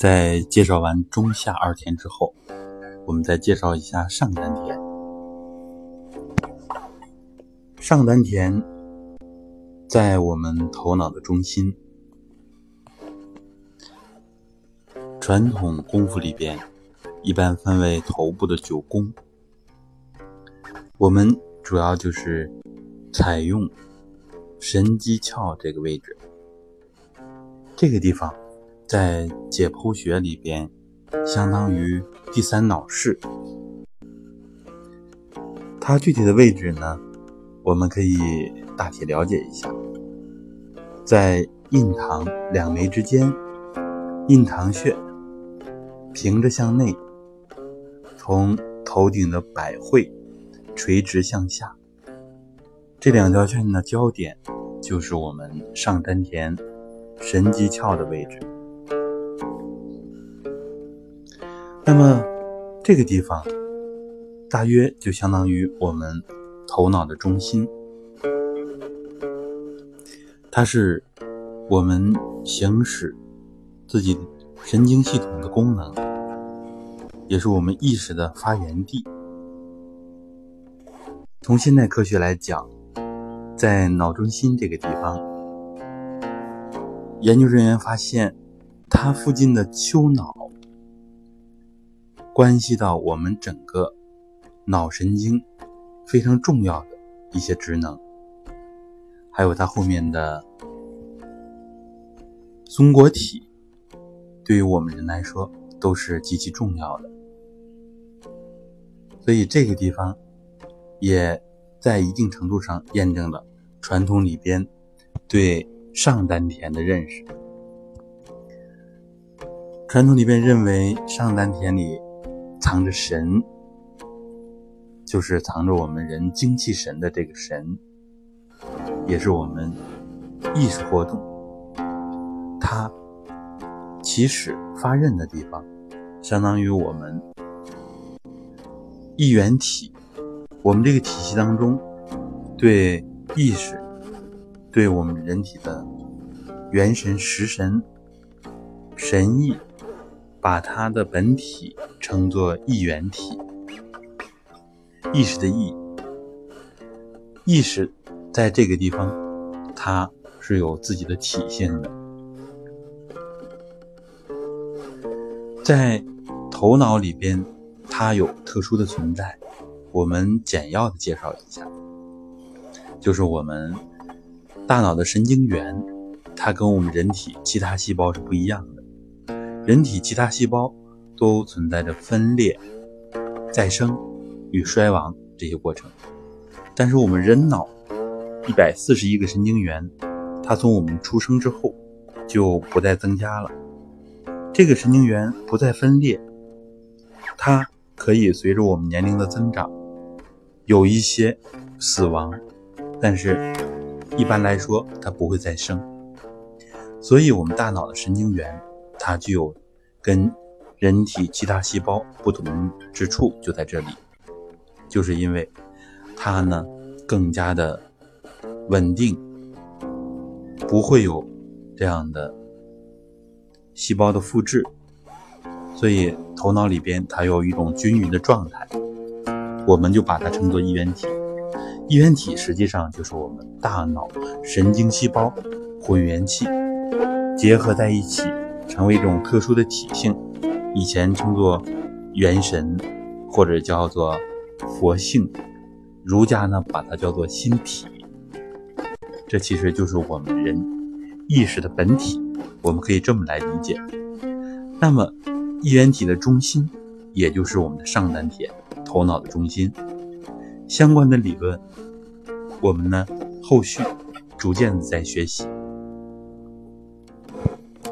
在介绍完中下二田之后，我们再介绍一下上丹田。上丹田在我们头脑的中心。传统功夫里边，一般分为头部的九宫。我们主要就是采用神机窍这个位置，这个地方。在解剖学里边，相当于第三脑室。它具体的位置呢，我们可以大体了解一下，在印堂两眉之间，印堂穴平着向内，从头顶的百会垂直向下，这两条线的交点就是我们上丹田神机窍的位置。那么，这个地方大约就相当于我们头脑的中心，它是我们行使自己神经系统的功能，也是我们意识的发源地。从现代科学来讲，在脑中心这个地方，研究人员发现，它附近的丘脑。关系到我们整个脑神经非常重要的一些职能，还有它后面的松果体，对于我们人来说都是极其重要的。所以这个地方也在一定程度上验证了传统里边对上丹田的认识。传统里边认为上丹田里。藏着神，就是藏着我们人精气神的这个神，也是我们意识活动它起始发轫的地方，相当于我们一元体。我们这个体系当中，对意识，对我们人体的元神、食神、神意。把它的本体称作异元体，意识的意，意识在这个地方，它是有自己的体现的。在头脑里边，它有特殊的存在。我们简要的介绍一下，就是我们大脑的神经元，它跟我们人体其他细胞是不一样的。人体其他细胞都存在着分裂、再生与衰亡这些过程，但是我们人脑一百四十亿个神经元，它从我们出生之后就不再增加了。这个神经元不再分裂，它可以随着我们年龄的增长有一些死亡，但是一般来说它不会再生。所以，我们大脑的神经元它具有。跟人体其他细胞不同之处就在这里，就是因为它呢更加的稳定，不会有这样的细胞的复制，所以头脑里边它有一种均匀的状态，我们就把它称作一元体。一元体实际上就是我们大脑神经细胞混元气结合在一起。成为一种特殊的体性，以前称作元神，或者叫做佛性。儒家呢，把它叫做心体。这其实就是我们人意识的本体，我们可以这么来理解。那么，一元体的中心，也就是我们的上丹田，头脑的中心。相关的理论，我们呢后续逐渐的在学习。